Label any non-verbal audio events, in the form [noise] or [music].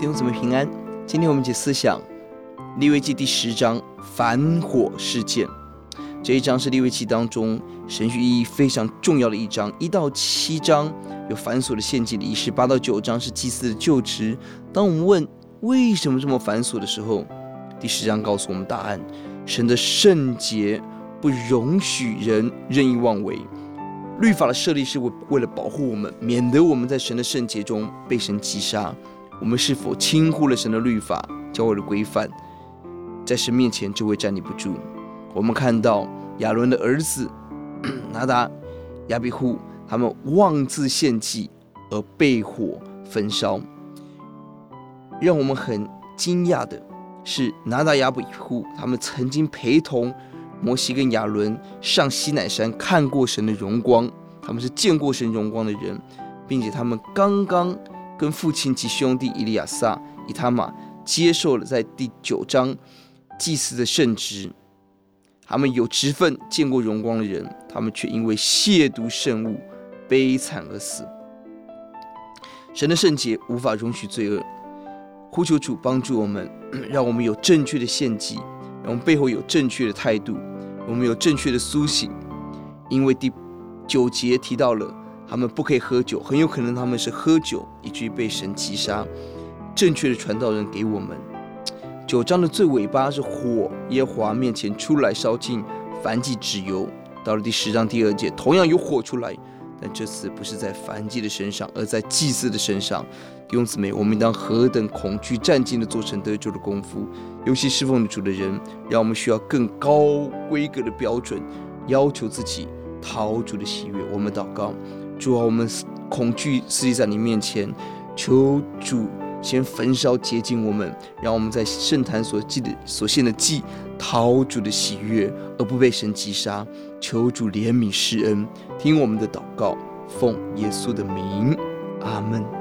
弟兄姊妹平安。今天我们一起思想利未记第十章反火事件。这一章是利未记当中神学意义非常重要的一章。一到七章有繁琐的献祭仪式，八到九章是祭司的就职。当我们问为什么这么繁琐的时候，第十章告诉我们答案：神的圣洁不容许人任意妄为。律法的设立是为为了保护我们，免得我们在神的圣洁中被神击杀。我们是否轻忽了神的律法，教会的规范，在神面前就会站立不住。我们看到亚伦的儿子 [clears throat] 拿达、亚比户，他们妄自献祭而被火焚烧。让我们很惊讶的是，拿达、亚比户他们曾经陪同。摩西跟亚伦上西乃山看过神的荣光，他们是见过神荣光的人，并且他们刚刚跟父亲及兄弟以利亚撒、以他玛接受了在第九章祭司的圣职，他们有职分，见过荣光的人，他们却因为亵渎圣物悲惨而死。神的圣洁无法容许罪恶，呼求主帮助我们，[clears throat] 让我们有正确的献祭。让我们背后有正确的态度，我们有正确的苏醒，因为第九节提到了他们不可以喝酒，很有可能他们是喝酒以至于被神击杀。正确的传道人给我们，九章的最尾巴是火，耶华面前出来烧尽燔祭脂油。到了第十章第二节，同样有火出来。但这次不是在燔祭的身上，而在祭司的身上。弟兄姊妹，我们应当何等恐惧战兢的做成得救的功夫。尤其侍奉主的人，让我们需要更高规格的标准，要求自己讨主的喜悦。我们祷告，主啊，我们恐惧司祭在你面前，求主先焚烧洁净我们，让我们在圣坛所记的所献的祭讨主的喜悦，而不被神击杀。求主怜悯施恩，听我们的祷告，奉耶稣的名，阿门。